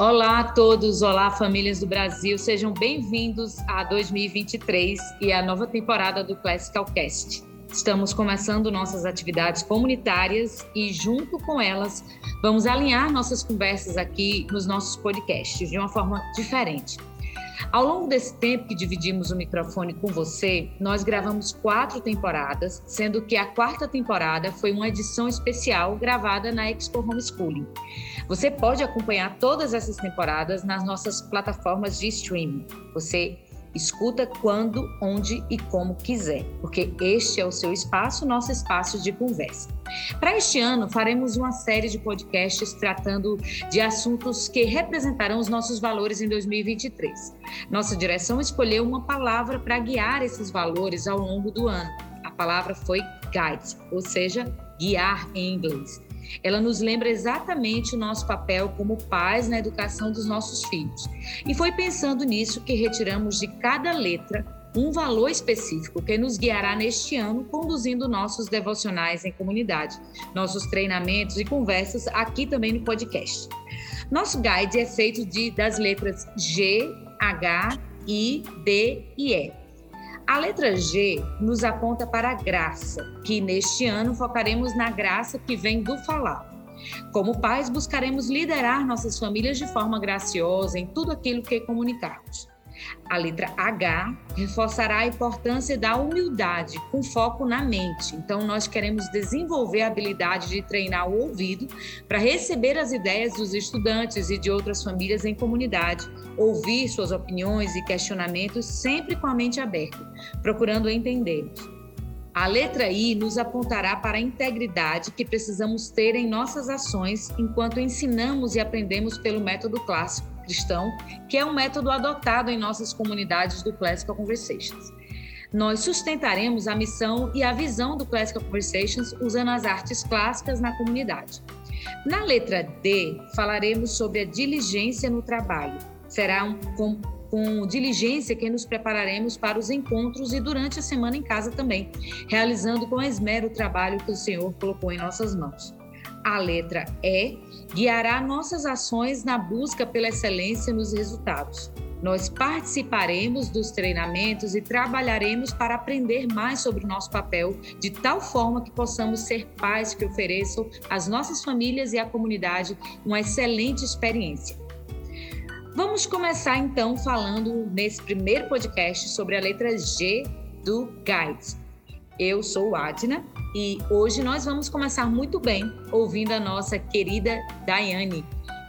Olá a todos, olá famílias do Brasil, sejam bem-vindos a 2023 e a nova temporada do Classical Cast. Estamos começando nossas atividades comunitárias e, junto com elas, vamos alinhar nossas conversas aqui nos nossos podcasts de uma forma diferente. Ao longo desse tempo que dividimos o microfone com você, nós gravamos quatro temporadas, sendo que a quarta temporada foi uma edição especial gravada na Expo Homeschooling. Você pode acompanhar todas essas temporadas nas nossas plataformas de streaming. Você Escuta quando, onde e como quiser, porque este é o seu espaço, nosso espaço de conversa. Para este ano, faremos uma série de podcasts tratando de assuntos que representarão os nossos valores em 2023. Nossa direção escolheu uma palavra para guiar esses valores ao longo do ano. A palavra foi guide, ou seja, guiar em inglês. Ela nos lembra exatamente o nosso papel como pais na educação dos nossos filhos. E foi pensando nisso que retiramos de cada letra um valor específico que nos guiará neste ano, conduzindo nossos devocionais em comunidade, nossos treinamentos e conversas aqui também no podcast. Nosso guide é feito de, das letras G, H, I, D e E. A letra G nos aponta para a graça, que neste ano focaremos na graça que vem do falar. Como pais, buscaremos liderar nossas famílias de forma graciosa em tudo aquilo que comunicarmos. A letra H reforçará a importância da humildade, com foco na mente. Então, nós queremos desenvolver a habilidade de treinar o ouvido para receber as ideias dos estudantes e de outras famílias em comunidade, ouvir suas opiniões e questionamentos sempre com a mente aberta, procurando entendê-los. A letra I nos apontará para a integridade que precisamos ter em nossas ações enquanto ensinamos e aprendemos pelo método clássico cristão, que é um método adotado em nossas comunidades do Classical Conversations. Nós sustentaremos a missão e a visão do Classical Conversations usando as artes clássicas na comunidade. Na letra D, falaremos sobre a diligência no trabalho. Será um, com, com diligência que nos prepararemos para os encontros e durante a semana em casa também, realizando com esmero o trabalho que o Senhor colocou em nossas mãos. A letra E guiará nossas ações na busca pela excelência nos resultados. Nós participaremos dos treinamentos e trabalharemos para aprender mais sobre o nosso papel, de tal forma que possamos ser pais que ofereçam às nossas famílias e à comunidade uma excelente experiência. Vamos começar então falando nesse primeiro podcast sobre a letra G do Guides. Eu sou Adna e hoje nós vamos começar muito bem ouvindo a nossa querida Daiane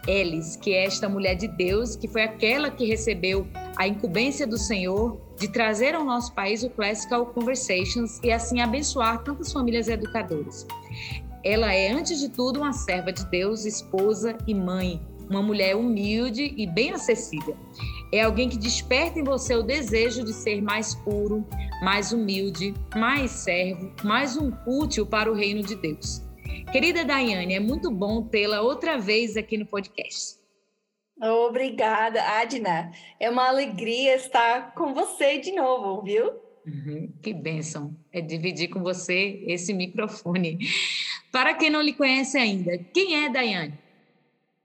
Ellis, que é esta mulher de Deus, que foi aquela que recebeu a incumbência do Senhor de trazer ao nosso país o Classical Conversations e assim abençoar tantas famílias educadoras. Ela é, antes de tudo, uma serva de Deus, esposa e mãe, uma mulher humilde e bem acessível. É alguém que desperta em você o desejo de ser mais puro, mais humilde, mais servo, mais um útil para o reino de Deus. Querida Daiane, é muito bom tê-la outra vez aqui no podcast. Obrigada, Adna. É uma alegria estar com você de novo, viu? Uhum, que bênção é dividir com você esse microfone. Para quem não lhe conhece ainda, quem é Daiane?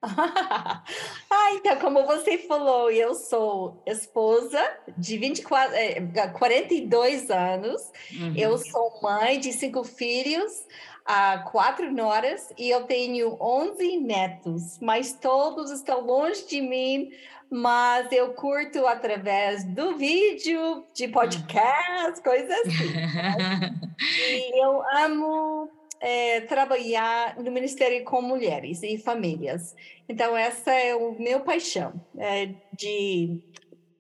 ah, então, como você falou, eu sou esposa de 24, é, 42 anos, uhum. eu sou mãe de cinco filhos, uh, quatro noras, e eu tenho 11 netos, mas todos estão longe de mim, mas eu curto através do vídeo, de podcast, coisas assim. Né? e eu amo é, trabalhar no Ministério com Mulheres e Famílias. Então, essa é o meu paixão, é, de,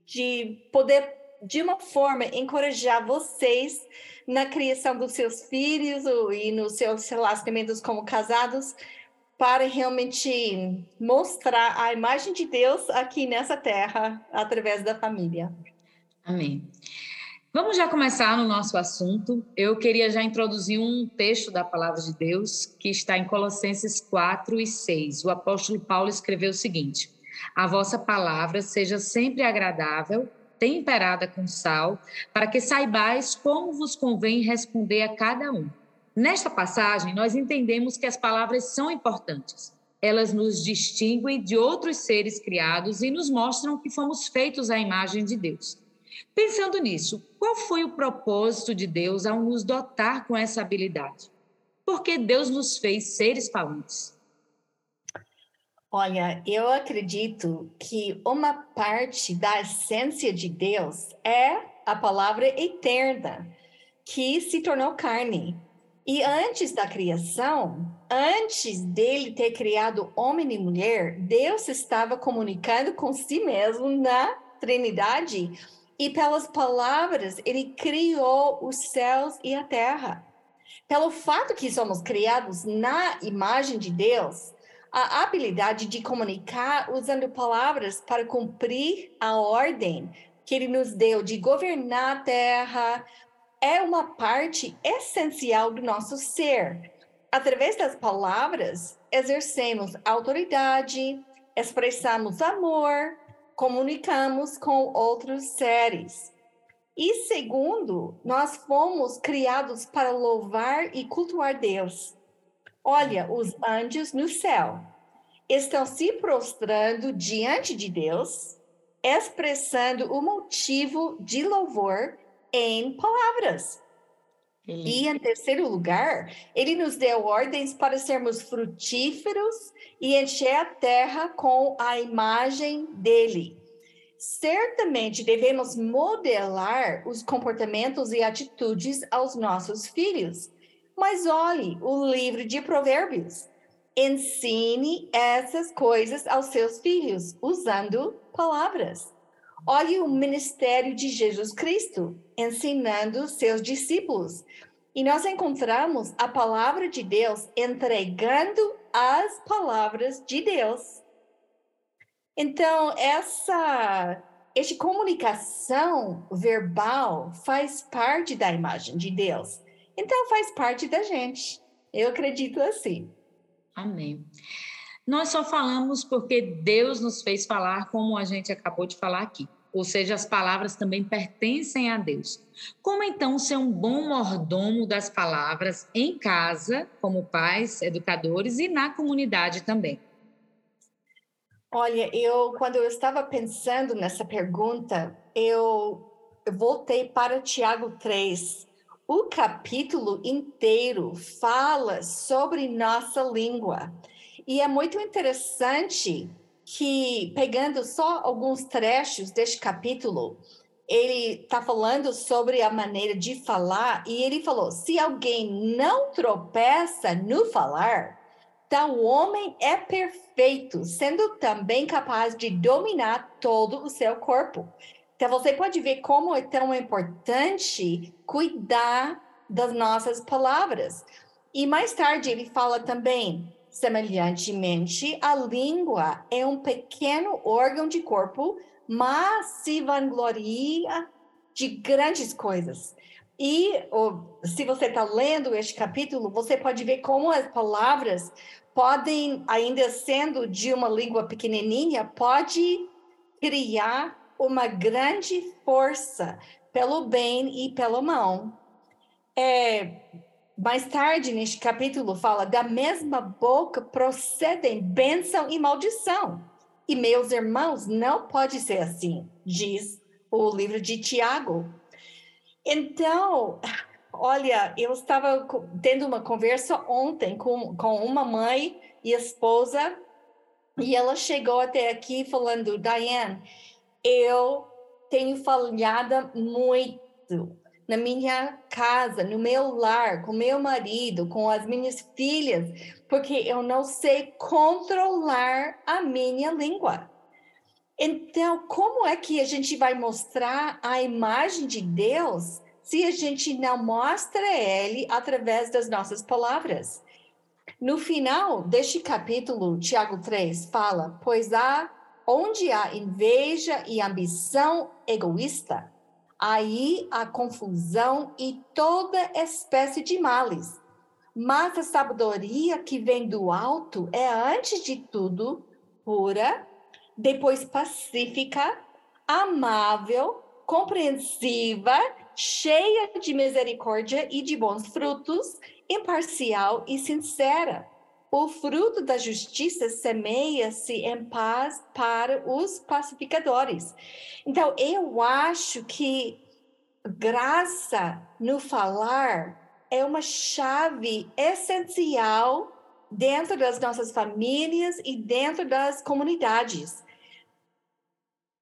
de poder, de uma forma, encorajar vocês na criação dos seus filhos e nos seus relacionamentos como casados, para realmente mostrar a imagem de Deus aqui nessa terra através da família. Amém. Vamos já começar no nosso assunto. Eu queria já introduzir um texto da palavra de Deus que está em Colossenses 4 e 6. O apóstolo Paulo escreveu o seguinte: A vossa palavra seja sempre agradável, temperada com sal, para que saibais como vos convém responder a cada um. Nesta passagem, nós entendemos que as palavras são importantes. Elas nos distinguem de outros seres criados e nos mostram que fomos feitos à imagem de Deus. Pensando nisso, qual foi o propósito de Deus ao nos dotar com essa habilidade? Porque Deus nos fez seres falantes. Olha, eu acredito que uma parte da essência de Deus é a palavra eterna, que se tornou carne. E antes da criação, antes dele ter criado homem e mulher, Deus estava comunicando com si mesmo na Trindade e pelas palavras ele criou os céus e a terra. Pelo fato que somos criados na imagem de Deus, a habilidade de comunicar usando palavras para cumprir a ordem que ele nos deu de governar a terra é uma parte essencial do nosso ser. Através das palavras, exercemos autoridade, expressamos amor, comunicamos com outros seres. E segundo, nós fomos criados para louvar e cultuar Deus. Olha, os anjos no céu estão se prostrando diante de Deus, expressando o motivo de louvor em palavras. E em terceiro lugar, ele nos deu ordens para sermos frutíferos e encher a terra com a imagem dele. Certamente devemos modelar os comportamentos e atitudes aos nossos filhos. Mas olhe o livro de Provérbios. Ensine essas coisas aos seus filhos, usando palavras. Olhe o ministério de Jesus Cristo, ensinando seus discípulos. E nós encontramos a palavra de Deus entregando as palavras de Deus. Então, essa, essa comunicação verbal faz parte da imagem de Deus. Então, faz parte da gente. Eu acredito assim. Amém. Nós só falamos porque Deus nos fez falar, como a gente acabou de falar aqui. Ou seja, as palavras também pertencem a Deus. Como então ser um bom mordomo das palavras em casa, como pais, educadores e na comunidade também? Olha, eu quando eu estava pensando nessa pergunta, eu voltei para Tiago 3. O capítulo inteiro fala sobre nossa língua. E é muito interessante que, pegando só alguns trechos deste capítulo, ele está falando sobre a maneira de falar, e ele falou: se alguém não tropeça no falar, tal homem é perfeito, sendo também capaz de dominar todo o seu corpo. Então, você pode ver como é tão importante cuidar das nossas palavras. E mais tarde ele fala também: Semelhantemente, a língua é um pequeno órgão de corpo, mas se vangloria de grandes coisas. E se você está lendo este capítulo, você pode ver como as palavras podem, ainda sendo de uma língua pequenininha, pode criar uma grande força pelo bem e pelo mal. É, mais tarde, neste capítulo, fala: da mesma boca procedem bênção e maldição. E meus irmãos, não pode ser assim, diz o livro de Tiago. Então, olha, eu estava tendo uma conversa ontem com, com uma mãe e esposa, e ela chegou até aqui falando: Diane, eu tenho falhado muito na minha casa, no meu lar, com meu marido, com as minhas filhas, porque eu não sei controlar a minha língua. Então, como é que a gente vai mostrar a imagem de Deus se a gente não mostra ele através das nossas palavras? No final deste capítulo, Tiago 3 fala: Pois há onde há inveja e ambição egoísta, aí há confusão e toda espécie de males. Mas a sabedoria que vem do alto é, antes de tudo, pura, depois pacífica, amável, compreensiva, cheia de misericórdia e de bons frutos, imparcial e sincera. O fruto da justiça semeia-se em paz para os pacificadores. Então, eu acho que graça no falar é uma chave essencial dentro das nossas famílias e dentro das comunidades.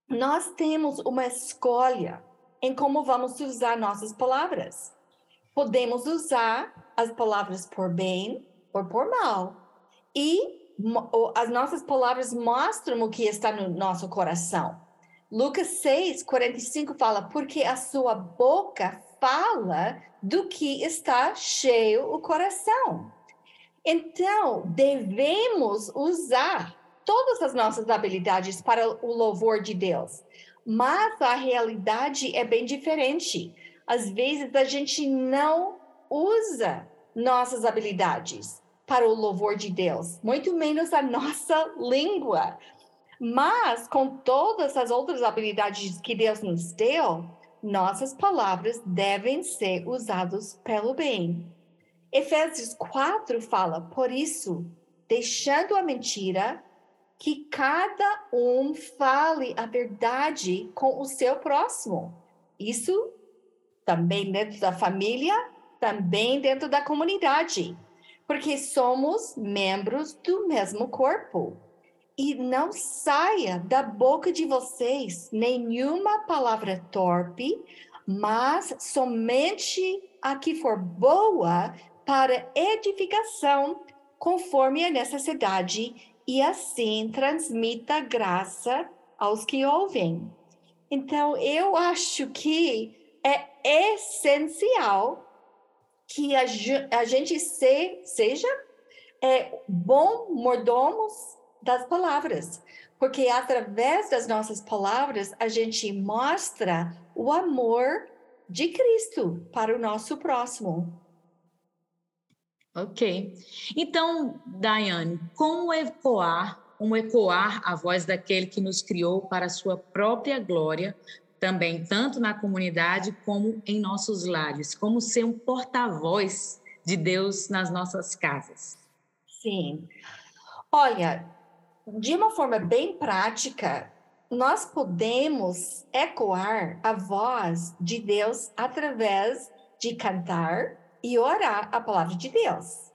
Nós temos uma escolha em como vamos usar nossas palavras. Podemos usar as palavras por bem por mal. E as nossas palavras mostram o que está no nosso coração. Lucas 6, 45 fala: Porque a sua boca fala do que está cheio o coração. Então, devemos usar todas as nossas habilidades para o louvor de Deus. Mas a realidade é bem diferente. Às vezes a gente não usa nossas habilidades para o louvor de Deus, muito menos a nossa língua. Mas com todas as outras habilidades que Deus nos deu, nossas palavras devem ser usadas pelo bem. Efésios 4 fala, por isso, deixando a mentira, que cada um fale a verdade com o seu próximo. Isso também dentro da família, também dentro da comunidade, porque somos membros do mesmo corpo e não saia da boca de vocês nenhuma palavra torpe, mas somente a que for boa para edificação, conforme a necessidade, e assim transmita graça aos que ouvem. Então, eu acho que é essencial que a, a gente se, seja é, bom mordomos das palavras, porque através das nossas palavras a gente mostra o amor de Cristo para o nosso próximo. Ok. Então, Daiane, como ecoar, como ecoar a voz daquele que nos criou para a sua própria glória, também tanto na comunidade como em nossos lares, como ser um porta-voz de Deus nas nossas casas? Sim. Olha, de uma forma bem prática, nós podemos ecoar a voz de Deus através de cantar e orar a palavra de Deus,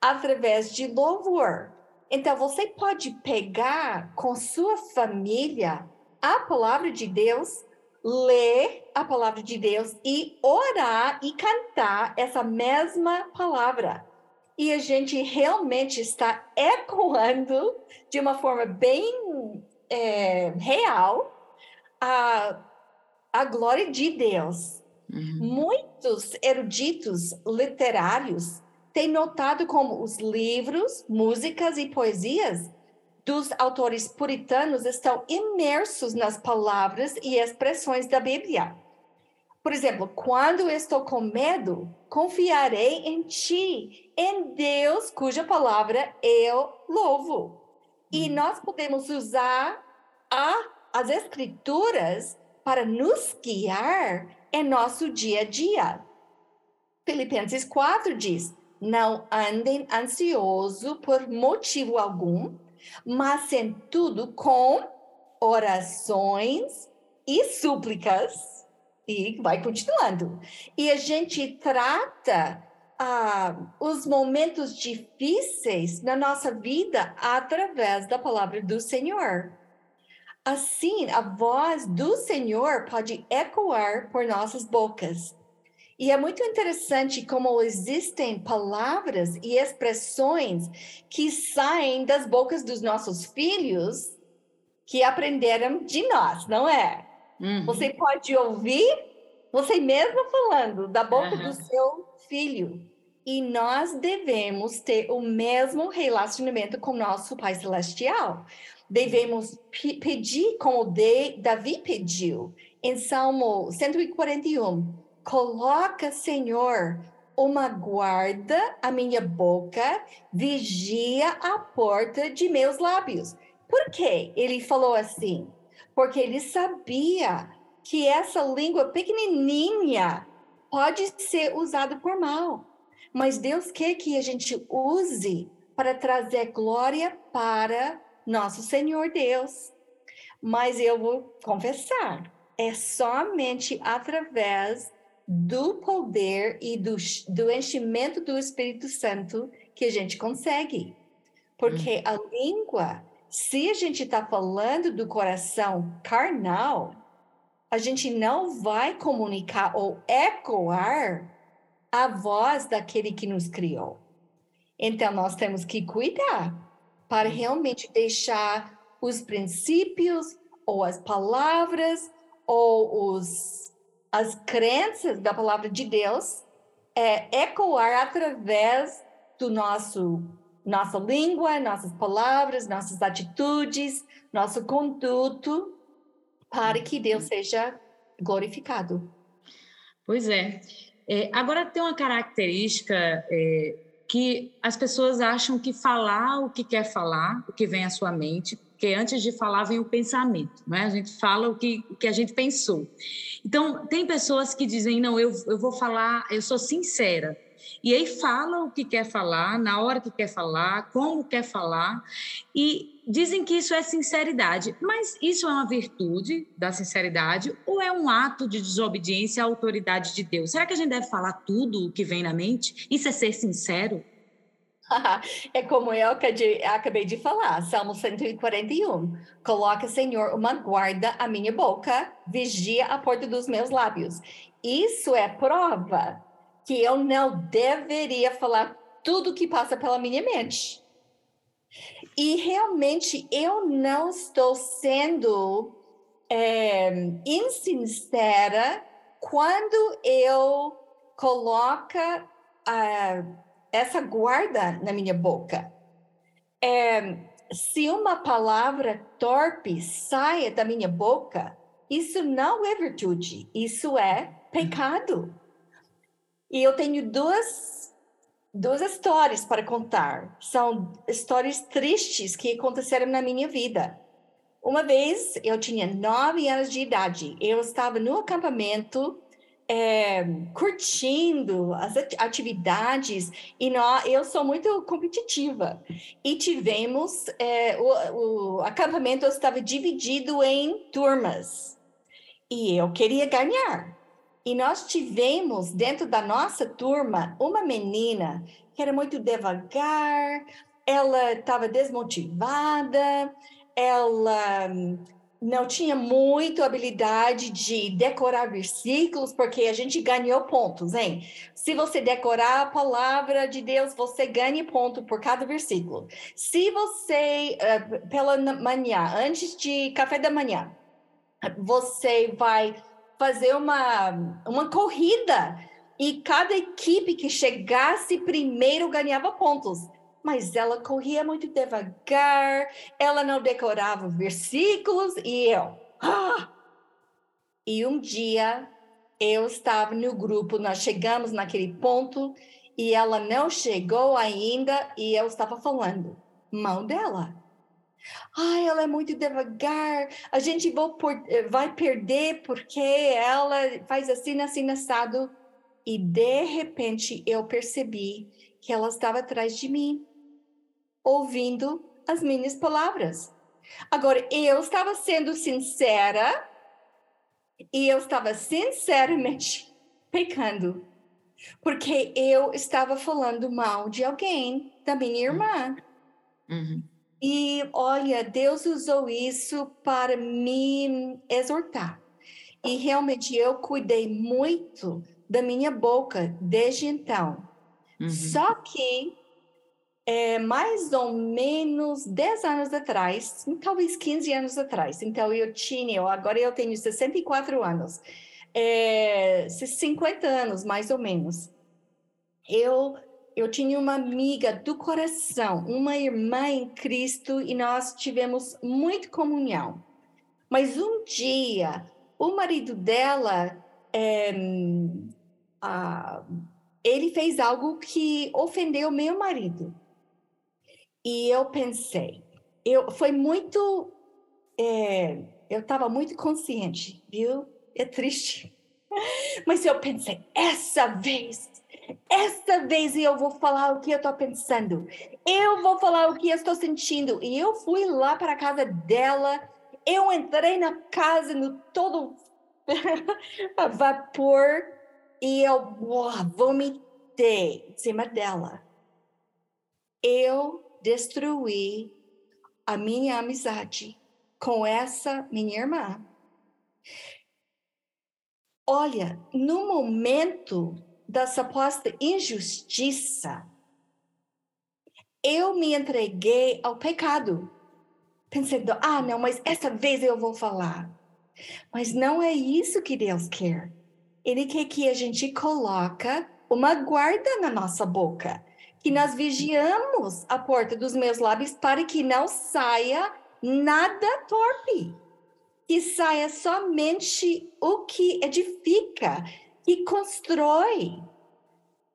através de louvor. Então, você pode pegar com sua família a palavra de Deus, ler a palavra de Deus e orar e cantar essa mesma palavra e a gente realmente está ecoando de uma forma bem é, real a, a glória de Deus. Uhum. Muitos eruditos literários têm notado como os livros, músicas e poesias dos autores puritanos estão imersos nas palavras e expressões da Bíblia. Por exemplo, quando estou com medo, confiarei em ti, em Deus, cuja palavra eu louvo. E uhum. nós podemos usar a, as escrituras para nos guiar em nosso dia a dia. Filipenses 4 diz: Não andem ansioso por motivo algum, mas em tudo com orações e súplicas e vai continuando. E a gente trata ah, os momentos difíceis na nossa vida através da palavra do Senhor. Assim, a voz do Senhor pode ecoar por nossas bocas. E é muito interessante como existem palavras e expressões que saem das bocas dos nossos filhos que aprenderam de nós, não é? Uhum. Você pode ouvir você mesmo falando da boca uhum. do seu filho. E nós devemos ter o mesmo relacionamento com nosso Pai Celestial. Devemos pedir como Davi pediu em Salmo 141. Coloca, Senhor, uma guarda à minha boca, vigia a porta de meus lábios. Por que ele falou assim? porque ele sabia que essa língua pequenininha pode ser usada por mal. Mas Deus quer que a gente use para trazer glória para nosso Senhor Deus. Mas eu vou confessar, é somente através do poder e do, do enchimento do Espírito Santo que a gente consegue. Porque hum. a língua, se a gente está falando do coração carnal, a gente não vai comunicar ou ecoar a voz daquele que nos criou. Então, nós temos que cuidar para realmente deixar os princípios ou as palavras ou os, as crenças da palavra de Deus é, ecoar através do nosso nossa língua, nossas palavras, nossas atitudes, nosso conduto, para que Deus seja glorificado. Pois é. é agora tem uma característica é, que as pessoas acham que falar o que quer falar, o que vem à sua mente, porque antes de falar vem o pensamento, não é? A gente fala o que, o que a gente pensou. Então, tem pessoas que dizem, não, eu, eu vou falar, eu sou sincera. E aí fala o que quer falar, na hora que quer falar, como quer falar, e dizem que isso é sinceridade. Mas isso é uma virtude da sinceridade ou é um ato de desobediência à autoridade de Deus? Será que a gente deve falar tudo o que vem na mente? Isso é ser sincero? É como eu acabei de falar, Salmo 141. Coloca, Senhor, uma guarda à minha boca, vigia a porta dos meus lábios. Isso é prova que eu não deveria falar tudo que passa pela minha mente. E realmente eu não estou sendo é, insincera quando eu coloco uh, essa guarda na minha boca. É, se uma palavra torpe saia da minha boca, isso não é virtude, isso é pecado. E eu tenho duas, duas histórias para contar. São histórias tristes que aconteceram na minha vida. Uma vez, eu tinha nove anos de idade. Eu estava no acampamento, é, curtindo as atividades, e nós, eu sou muito competitiva. E tivemos, é, o, o acampamento estava dividido em turmas. E eu queria ganhar. E nós tivemos dentro da nossa turma uma menina que era muito devagar, ela estava desmotivada, ela não tinha muito habilidade de decorar versículos, porque a gente ganhou pontos, hein? Se você decorar a palavra de Deus, você ganha ponto por cada versículo. Se você, eh, pela manhã, antes de café da manhã, você vai fazer uma, uma corrida e cada equipe que chegasse primeiro ganhava pontos. Mas ela corria muito devagar, ela não decorava versículos e eu. Ah! E um dia eu estava no grupo, nós chegamos naquele ponto e ela não chegou ainda e eu estava falando, mão dela. Ai, ela é muito devagar, a gente eh, vai perder porque ela faz assim, assim, assado. E de repente eu percebi que ela estava atrás de mim, ouvindo as minhas palavras. Agora, eu estava sendo sincera e eu estava sinceramente pecando, porque eu estava falando mal de alguém, da minha irmã. Uhum. E olha, Deus usou isso para me exortar. E realmente eu cuidei muito da minha boca desde então. Uhum. Só que é, mais ou menos 10 anos atrás, talvez 15 anos atrás, então eu tinha, agora eu tenho 64 anos, é, 50 anos mais ou menos, eu eu tinha uma amiga do coração, uma irmã em Cristo, e nós tivemos muito comunhão. Mas um dia, o marido dela, é, a, ele fez algo que ofendeu meu marido. E eu pensei, eu foi muito, é, eu estava muito consciente, viu? É triste. Mas eu pensei, essa vez essa vez eu vou falar o que eu estou pensando. Eu vou falar o que eu estou sentindo. E eu fui lá para a casa dela. Eu entrei na casa no todo vapor e eu uau, vomitei em cima dela. Eu destruí a minha amizade com essa minha irmã. Olha, no momento da suposta injustiça, eu me entreguei ao pecado, pensando: ah, não, mas essa vez eu vou falar. Mas não é isso que Deus quer. Ele quer que a gente coloca uma guarda na nossa boca, que nós vigiamos a porta dos meus lábios para que não saia nada torpe que saia somente o que edifica e constrói.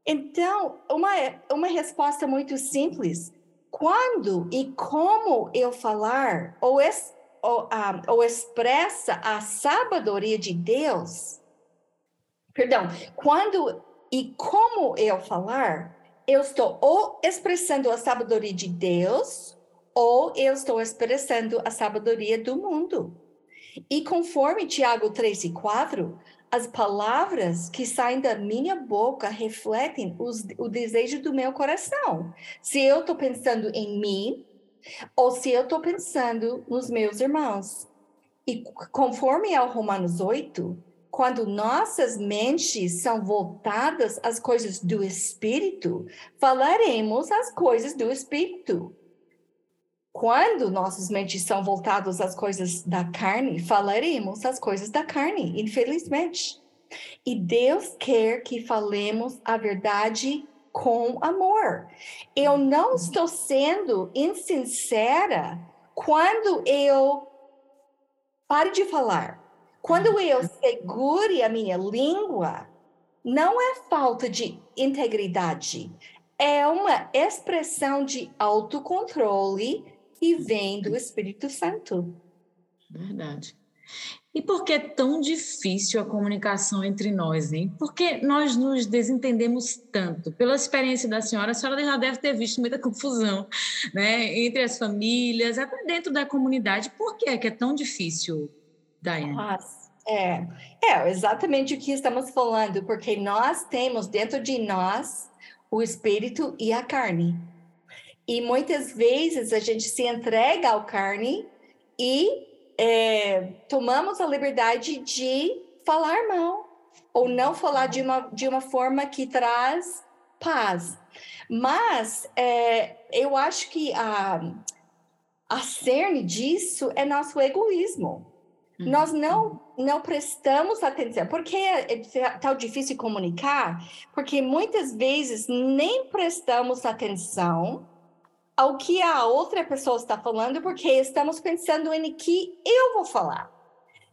Então, uma, uma resposta muito simples. Quando e como eu falar ou, es, ou, ah, ou expressa a sabedoria de Deus, perdão, quando e como eu falar, eu estou ou expressando a sabedoria de Deus ou eu estou expressando a sabedoria do mundo. E conforme Tiago 3 e 4, as palavras que saem da minha boca refletem os, o desejo do meu coração. Se eu estou pensando em mim, ou se eu estou pensando nos meus irmãos. E conforme ao Romanos 8, quando nossas mentes são voltadas às coisas do Espírito, falaremos as coisas do Espírito. Quando nossas mentes são voltadas às coisas da carne, falaremos as coisas da carne, infelizmente. E Deus quer que falemos a verdade com amor. Eu não estou sendo insincera quando eu pare de falar. Quando eu segure a minha língua, não é falta de integridade, é uma expressão de autocontrole e vem do Espírito Santo. Verdade. E por que é tão difícil a comunicação entre nós, hein? Porque nós nos desentendemos tanto. Pela experiência da senhora, a senhora já deve ter visto muita confusão, né? Entre as famílias, até dentro da comunidade. Por que é que é tão difícil, Daiane? Nossa, é, é exatamente o que estamos falando, porque nós temos dentro de nós o espírito e a carne. E muitas vezes a gente se entrega ao carne e é, tomamos a liberdade de falar mal ou não falar de uma, de uma forma que traz paz. Mas é, eu acho que a, a cerne disso é nosso egoísmo. Uhum. Nós não, não prestamos atenção. Por que é, é tão difícil comunicar? Porque muitas vezes nem prestamos atenção ao que a outra pessoa está falando, porque estamos pensando em que eu vou falar.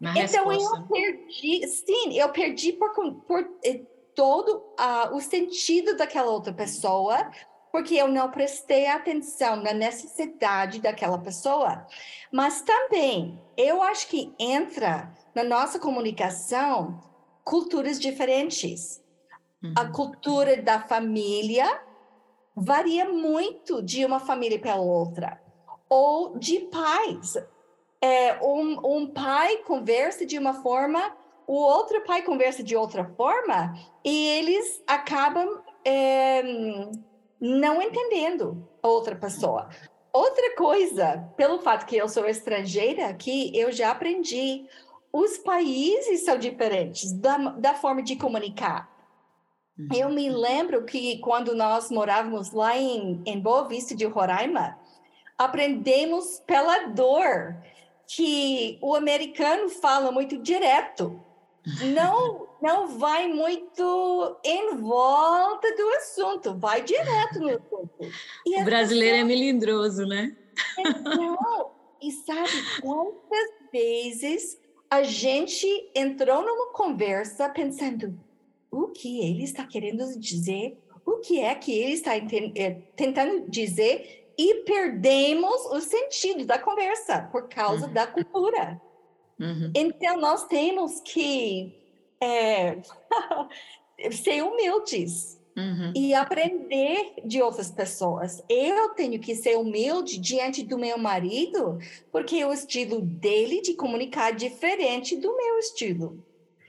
Na então resposta. eu perdi, sim, eu perdi por, por eh, todo uh, o sentido daquela outra pessoa, porque eu não prestei atenção na necessidade daquela pessoa. Mas também, eu acho que entra na nossa comunicação culturas diferentes. Uhum. A cultura da família, varia muito de uma família para outra, ou de pais. É, um, um pai conversa de uma forma, o outro pai conversa de outra forma, e eles acabam é, não entendendo a outra pessoa. Outra coisa, pelo fato que eu sou estrangeira aqui, eu já aprendi. Os países são diferentes da, da forma de comunicar. Eu me uhum. lembro que quando nós morávamos lá em, em Boa Vista de Roraima, aprendemos pela dor que o americano fala muito direto, não não vai muito em volta do assunto, vai direto no assunto. E o brasileiro pessoas... é melindroso, né? Não, e sabe quantas vezes a gente entrou numa conversa pensando o que ele está querendo dizer, o que é que ele está eh, tentando dizer e perdemos o sentido da conversa por causa uhum. da cultura. Uhum. Então, nós temos que é, ser humildes Uhum. E aprender de outras pessoas. Eu tenho que ser humilde diante do meu marido, porque o estilo dele de comunicar é diferente do meu estilo.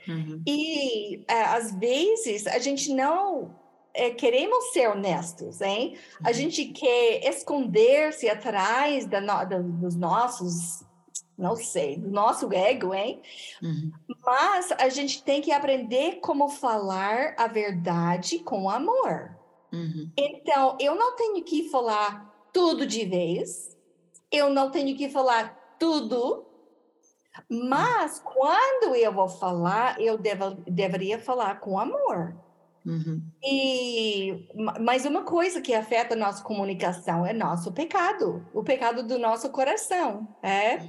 Uhum. E é, às vezes a gente não é, queremos ser honestos, hein? A uhum. gente quer esconder-se atrás da no, da, dos nossos não sei, do nosso ego, hein? Uhum. Mas a gente tem que aprender como falar a verdade com amor. Uhum. Então, eu não tenho que falar tudo de vez, eu não tenho que falar tudo, mas uhum. quando eu vou falar, eu devo, deveria falar com amor. Uhum. E mais uma coisa que afeta a nossa comunicação é nosso pecado, o pecado do nosso coração, é?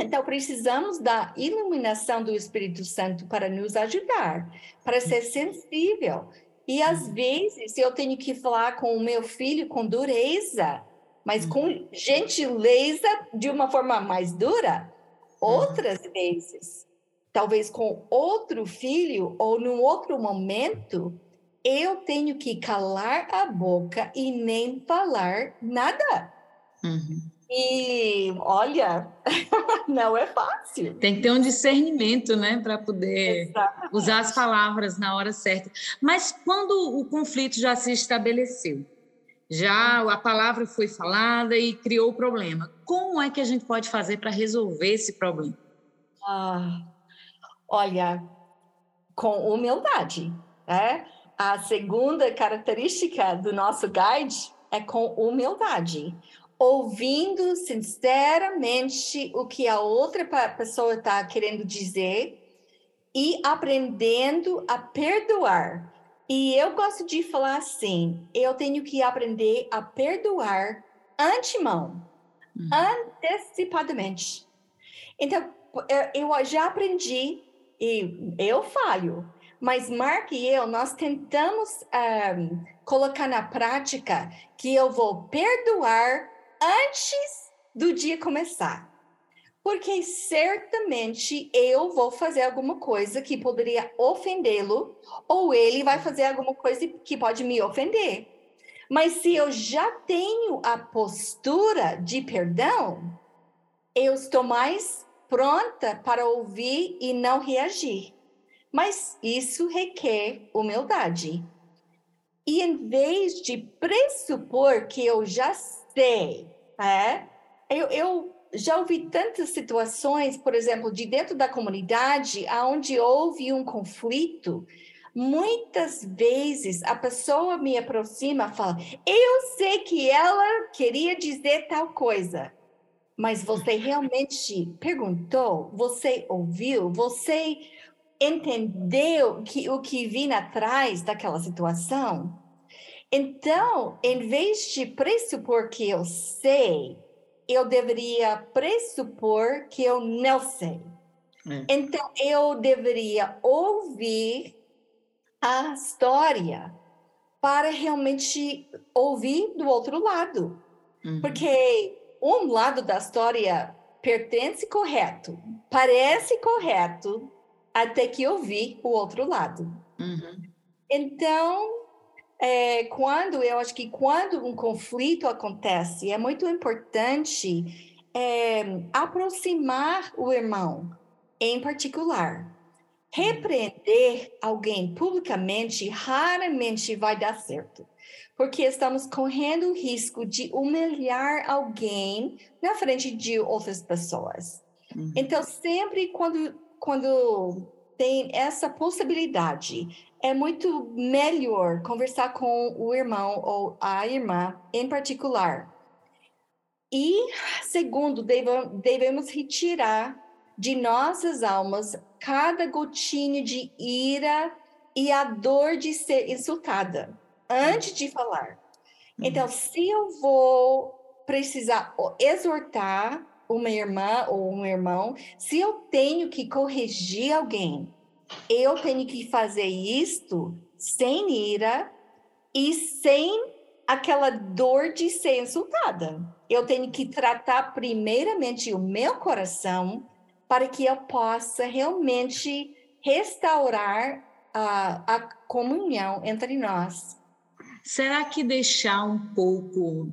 Uhum. Então, precisamos da iluminação do Espírito Santo para nos ajudar, para ser sensível. E às uhum. vezes eu tenho que falar com o meu filho com dureza, mas com uhum. gentileza de uma forma mais dura. Uhum. Outras vezes, talvez com outro filho ou num outro momento, eu tenho que calar a boca e nem falar nada. Uhum. E olha, não é fácil. Tem que ter um discernimento, né, para poder Exatamente. usar as palavras na hora certa. Mas quando o conflito já se estabeleceu, já a palavra foi falada e criou o problema, como é que a gente pode fazer para resolver esse problema? Ah, olha, com humildade, né? A segunda característica do nosso guide é com humildade ouvindo sinceramente o que a outra pessoa está querendo dizer e aprendendo a perdoar. E eu gosto de falar assim: eu tenho que aprender a perdoar antemão, uhum. antecipadamente. Então, eu já aprendi e eu falho, mas Mark e eu, nós tentamos um, colocar na prática que eu vou perdoar antes do dia começar. Porque certamente eu vou fazer alguma coisa que poderia ofendê-lo, ou ele vai fazer alguma coisa que pode me ofender. Mas se eu já tenho a postura de perdão, eu estou mais pronta para ouvir e não reagir. Mas isso requer humildade. E em vez de pressupor que eu já sei, é? Eu, eu já ouvi tantas situações, por exemplo, de dentro da comunidade, onde houve um conflito. Muitas vezes a pessoa me aproxima e fala: Eu sei que ela queria dizer tal coisa, mas você realmente perguntou? Você ouviu? Você entendeu que, o que vinha atrás daquela situação? Então, em vez de pressupor que eu sei, eu deveria pressupor que eu não sei. É. Então, eu deveria ouvir a história para realmente ouvir do outro lado. Uhum. Porque um lado da história pertence correto, parece correto, até que eu vi o outro lado. Uhum. Então, é, quando eu acho que quando um conflito acontece, é muito importante é, aproximar o irmão, em particular. Repreender alguém publicamente raramente vai dar certo, porque estamos correndo o risco de humilhar alguém na frente de outras pessoas. Uhum. Então, sempre quando, quando tem essa possibilidade é muito melhor conversar com o irmão ou a irmã em particular. E, segundo, devemos retirar de nossas almas cada gotinha de ira e a dor de ser insultada antes de falar. Uhum. Então, se eu vou precisar exortar uma irmã ou um irmão, se eu tenho que corrigir alguém, eu tenho que fazer isto sem ira e sem aquela dor de ser insultada. Eu tenho que tratar primeiramente o meu coração para que eu possa realmente restaurar a, a comunhão entre nós. Será que deixar um pouco,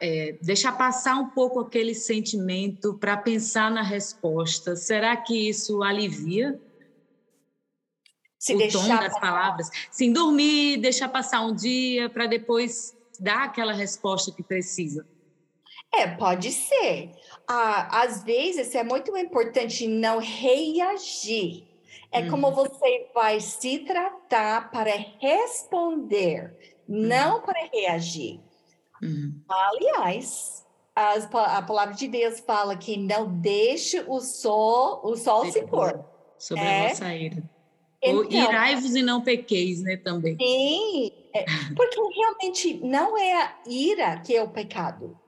é, deixar passar um pouco aquele sentimento para pensar na resposta, será que isso alivia? Se o tom das passar. palavras? Sim, dormir, deixar passar um dia para depois dar aquela resposta que precisa. É, pode ser. Ah, às vezes é muito importante não reagir. É uhum. como você vai se tratar para responder, uhum. não para reagir. Uhum. Aliás, as, a palavra de Deus fala que não deixe o sol, o sol se pôr. Sobre é? a vossa ira. Então, Irai-vos e não pequeis, né, também. Sim, é, porque realmente não é a ira que é o pecado.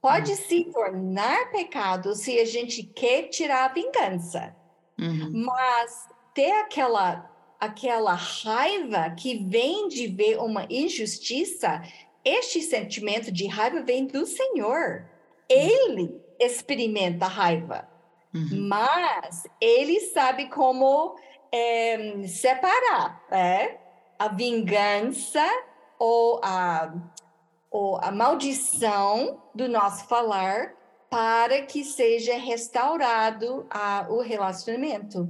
Pode uhum. se tornar pecado se a gente quer tirar a vingança. Uhum. Mas ter aquela aquela raiva que vem de ver uma injustiça, este sentimento de raiva vem do Senhor. Ele experimenta raiva, uhum. mas ele sabe como é, separar é, a vingança ou a, ou a maldição do nosso falar para que seja restaurado a, o relacionamento.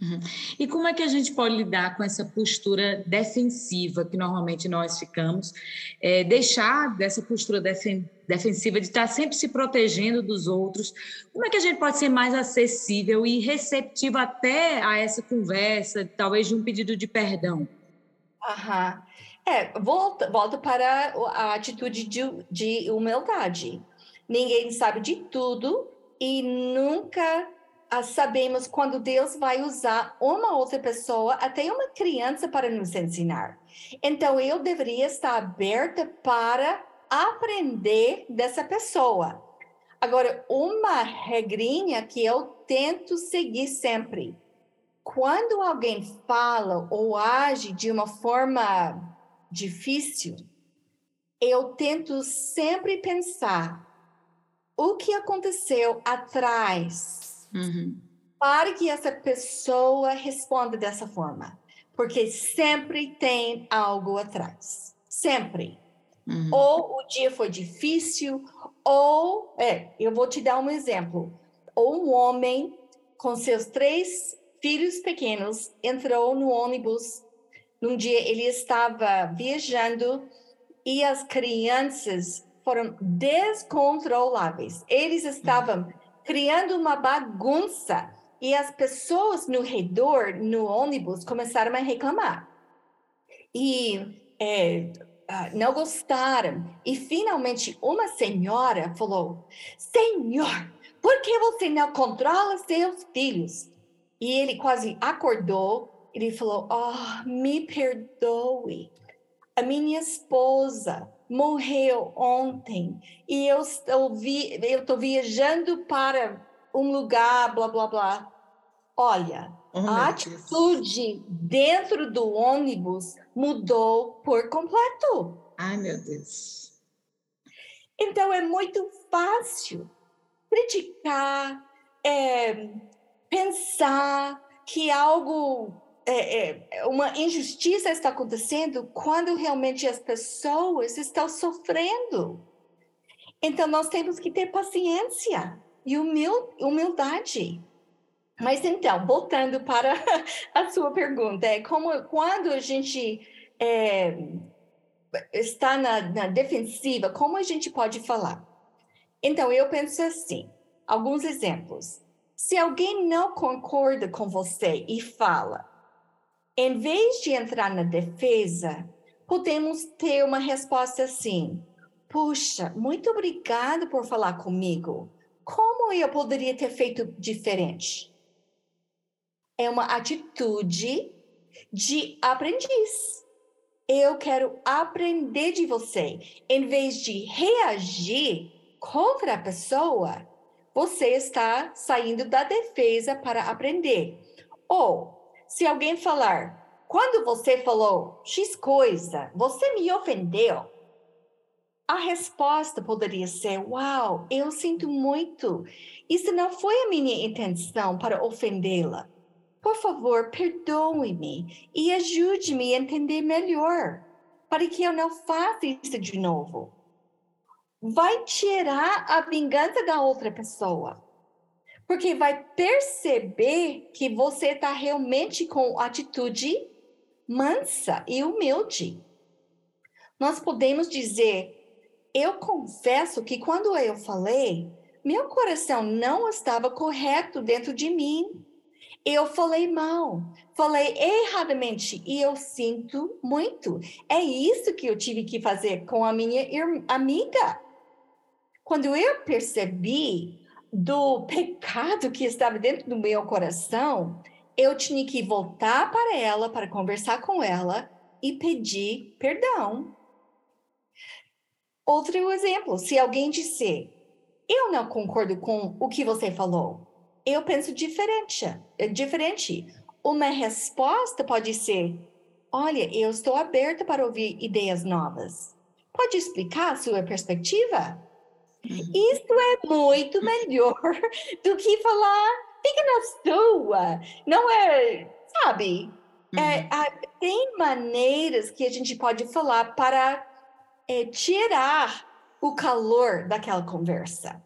Uhum. E como é que a gente pode lidar com essa postura defensiva que normalmente nós ficamos? É, deixar dessa postura defen defensiva de estar sempre se protegendo dos outros. Como é que a gente pode ser mais acessível e receptivo até a essa conversa, talvez de um pedido de perdão? Aham. É, volta, volta para a atitude de, de humildade. Ninguém sabe de tudo e nunca sabemos quando Deus vai usar uma outra pessoa, até uma criança, para nos ensinar. Então, eu deveria estar aberta para aprender dessa pessoa. Agora, uma regrinha que eu tento seguir sempre. Quando alguém fala ou age de uma forma difícil, eu tento sempre pensar o que aconteceu atrás Uhum. Para que essa pessoa responda dessa forma. Porque sempre tem algo atrás. Sempre. Uhum. Ou o dia foi difícil, ou. É, eu vou te dar um exemplo. Ou um homem com seus três filhos pequenos entrou no ônibus. Num dia ele estava viajando e as crianças foram descontroláveis. Eles estavam. Uhum criando uma bagunça. E as pessoas no redor, no ônibus, começaram a reclamar. E é, ah, não gostaram. E finalmente uma senhora falou: Senhor, por que você não controla seus filhos? E ele quase acordou. Ele falou: Oh, me perdoe. A minha esposa morreu ontem e eu estou vi, eu estou viajando para um lugar, blá blá blá. Olha, oh, a atitude dentro do ônibus mudou por completo. Ai, meu Deus. Então é muito fácil criticar, é, pensar que algo é, é, uma injustiça está acontecendo quando realmente as pessoas estão sofrendo. Então, nós temos que ter paciência e humildade. Mas então, voltando para a sua pergunta, é como quando a gente é, está na, na defensiva, como a gente pode falar? Então, eu penso assim, alguns exemplos. Se alguém não concorda com você e fala, em vez de entrar na defesa, podemos ter uma resposta assim: Puxa, muito obrigado por falar comigo. Como eu poderia ter feito diferente? É uma atitude de aprendiz. Eu quero aprender de você. Em vez de reagir contra a pessoa, você está saindo da defesa para aprender. Ou se alguém falar, quando você falou X coisa, você me ofendeu. A resposta poderia ser: Uau, eu sinto muito. Isso não foi a minha intenção para ofendê-la. por favor, perdoe-me e ajude-me a entender melhor, para que eu não faça isso de novo. Vai tirar a vingança da outra pessoa, porque vai perceber que você está realmente com atitude mansa e humilde. Nós podemos dizer: eu confesso que quando eu falei, meu coração não estava correto dentro de mim. Eu falei mal, falei erradamente e eu sinto muito. É isso que eu tive que fazer com a minha amiga. Quando eu percebi do pecado que estava dentro do meu coração, eu tinha que voltar para ela, para conversar com ela e pedir perdão. Outro exemplo, se alguém disser, eu não concordo com o que você falou, eu penso diferente, é diferente. Uma resposta pode ser, olha, eu estou aberta para ouvir ideias novas. Pode explicar a sua perspectiva? Uhum. Isso é muito melhor do que falar, fica na sua. Não é, sabe? É, uhum. Tem maneiras que a gente pode falar para é, tirar o calor daquela conversa.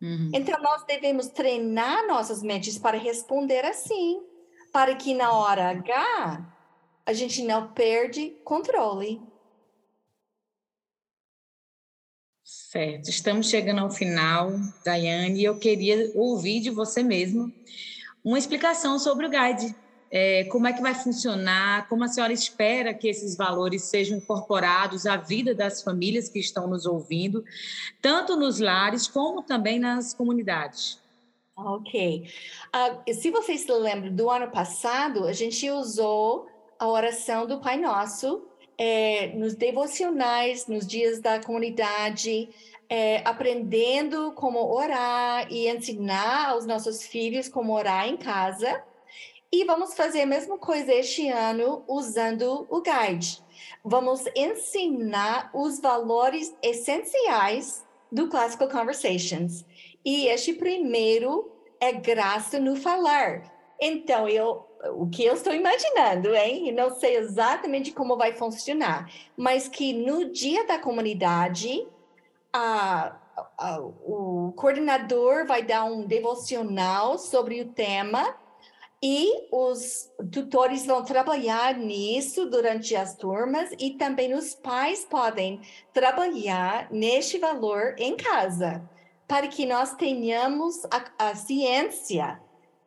Uhum. Então, nós devemos treinar nossas mentes para responder assim, para que na hora H a gente não perde controle. Certo, estamos chegando ao final, Daiane, e eu queria ouvir de você mesmo uma explicação sobre o guide é, como é que vai funcionar, como a senhora espera que esses valores sejam incorporados à vida das famílias que estão nos ouvindo, tanto nos lares como também nas comunidades. Ok. Uh, se vocês se lembram do ano passado, a gente usou a oração do Pai Nosso é, nos devocionais, nos dias da comunidade, é, aprendendo como orar e ensinar aos nossos filhos como orar em casa. E vamos fazer a mesma coisa este ano usando o guide. Vamos ensinar os valores essenciais do Classical Conversations. E este primeiro é graça no falar. Então, eu, o que eu estou imaginando, hein? não sei exatamente como vai funcionar, mas que no dia da comunidade, a, a, o coordenador vai dar um devocional sobre o tema e os tutores vão trabalhar nisso durante as turmas e também os pais podem trabalhar neste valor em casa, para que nós tenhamos a, a ciência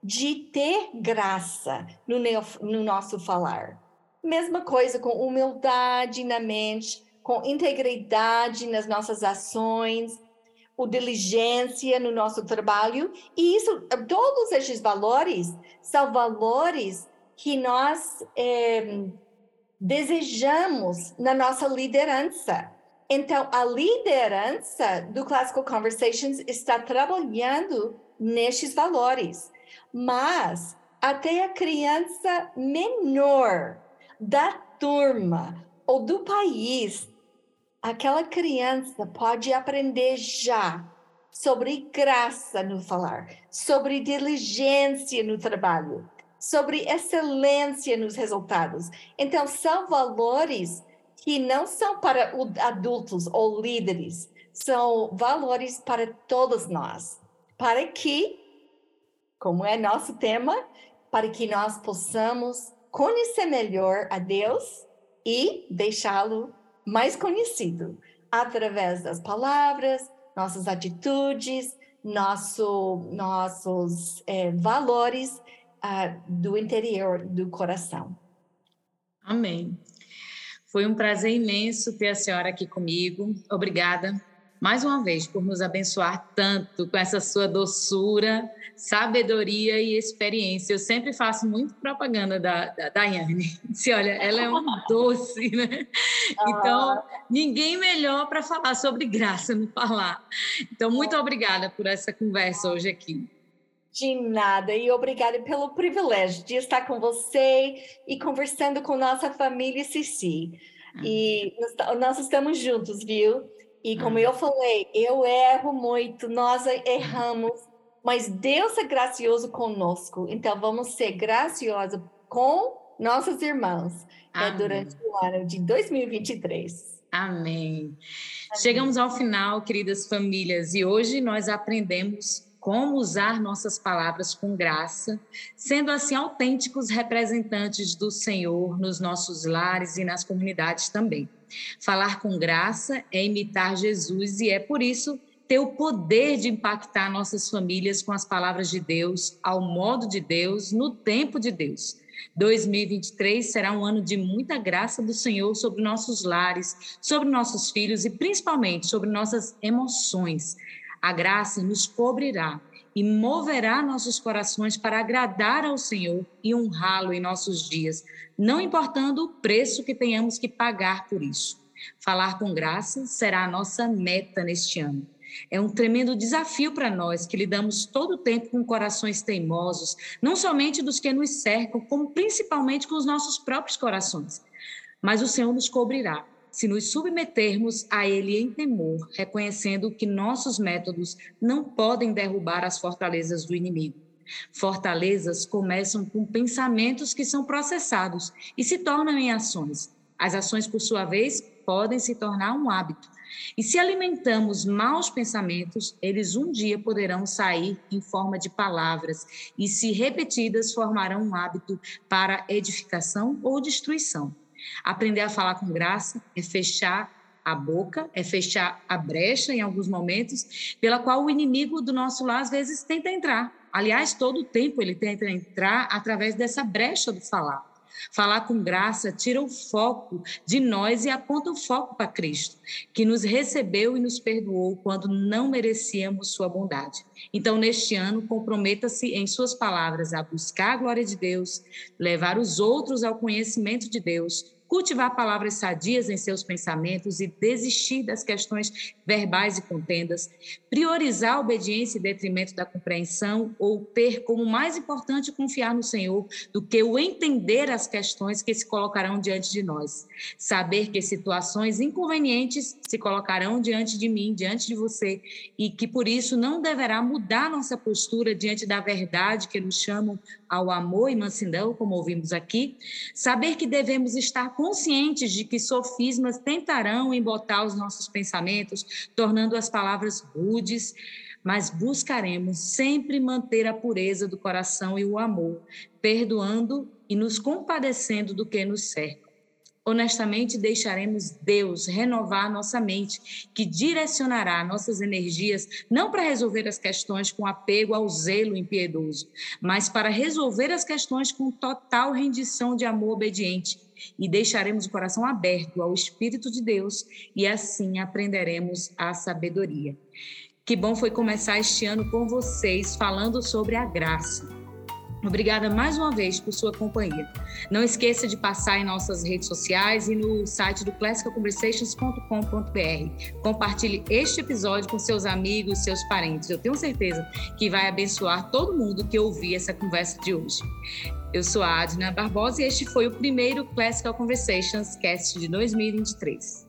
de ter graça no, no nosso falar. Mesma coisa com humildade na mente, com integridade nas nossas ações, o diligência no nosso trabalho, e isso, todos esses valores são valores que nós é, desejamos na nossa liderança. Então, a liderança do Classical Conversations está trabalhando nestes valores, mas até a criança menor da turma ou do país aquela criança pode aprender já sobre graça no falar, sobre diligência no trabalho, sobre excelência nos resultados. Então, são valores que não são para adultos ou líderes, são valores para todos nós, para que, como é nosso tema, para que nós possamos conhecer melhor a Deus e deixá-lo mais conhecido através das palavras, nossas atitudes, nosso, nossos é, valores uh, do interior do coração. Amém. Foi um prazer imenso ter a senhora aqui comigo. Obrigada mais uma vez por nos abençoar tanto com essa sua doçura, sabedoria e experiência. Eu sempre faço muito propaganda da, da Daiane. Se olha, ela é um doce, né? Então, ninguém melhor para falar sobre graça no falar. Então, muito obrigada por essa conversa hoje aqui. De nada, e obrigada pelo privilégio de estar com você e conversando com nossa família Cici. E nós estamos juntos, viu? E como eu falei, eu erro muito, nós erramos Mas Deus é gracioso conosco, então vamos ser graciosos com nossos irmãos é, durante o ano de 2023. Amém. Amém. Chegamos ao final, queridas famílias, e hoje nós aprendemos como usar nossas palavras com graça, sendo assim autênticos representantes do Senhor nos nossos lares e nas comunidades também. Falar com graça é imitar Jesus e é por isso ter o poder de impactar nossas famílias com as palavras de Deus, ao modo de Deus, no tempo de Deus. 2023 será um ano de muita graça do Senhor sobre nossos lares, sobre nossos filhos e principalmente sobre nossas emoções. A graça nos cobrirá e moverá nossos corações para agradar ao Senhor e honrá-lo em nossos dias, não importando o preço que tenhamos que pagar por isso. Falar com graça será a nossa meta neste ano. É um tremendo desafio para nós que lidamos todo o tempo com corações teimosos, não somente dos que nos cercam, como principalmente com os nossos próprios corações. Mas o Senhor nos cobrirá se nos submetermos a Ele em temor, reconhecendo que nossos métodos não podem derrubar as fortalezas do inimigo. Fortalezas começam com pensamentos que são processados e se tornam em ações. As ações, por sua vez, podem se tornar um hábito. E se alimentamos maus pensamentos, eles um dia poderão sair em forma de palavras e, se repetidas, formarão um hábito para edificação ou destruição. Aprender a falar com graça é fechar a boca, é fechar a brecha em alguns momentos, pela qual o inimigo do nosso lar às vezes tenta entrar. Aliás, todo o tempo ele tenta entrar através dessa brecha do falar. Falar com graça tira o foco de nós e aponta o foco para Cristo, que nos recebeu e nos perdoou quando não merecíamos sua bondade. Então, neste ano, comprometa-se em suas palavras a buscar a glória de Deus, levar os outros ao conhecimento de Deus cultivar palavras sadias em seus pensamentos e desistir das questões verbais e contendas, priorizar a obediência em detrimento da compreensão ou ter como mais importante confiar no Senhor do que o entender as questões que se colocarão diante de nós. Saber que situações inconvenientes se colocarão diante de mim, diante de você, e que por isso não deverá mudar nossa postura diante da verdade que nos chamam ao amor e mansidão, como ouvimos aqui. Saber que devemos estar conscientes de que sofismas tentarão embotar os nossos pensamentos, tornando as palavras rudes, mas buscaremos sempre manter a pureza do coração e o amor, perdoando e nos compadecendo do que nos cerca honestamente deixaremos Deus renovar nossa mente, que direcionará nossas energias não para resolver as questões com apego ao zelo impiedoso, mas para resolver as questões com total rendição de amor obediente. E deixaremos o coração aberto ao Espírito de Deus e assim aprenderemos a sabedoria. Que bom foi começar este ano com vocês falando sobre a graça. Obrigada mais uma vez por sua companhia. Não esqueça de passar em nossas redes sociais e no site do classicalconversations.com.br. Compartilhe este episódio com seus amigos, seus parentes. Eu tenho certeza que vai abençoar todo mundo que ouvir essa conversa de hoje. Eu sou a Adna Barbosa e este foi o primeiro Classical Conversations Cast de 2023.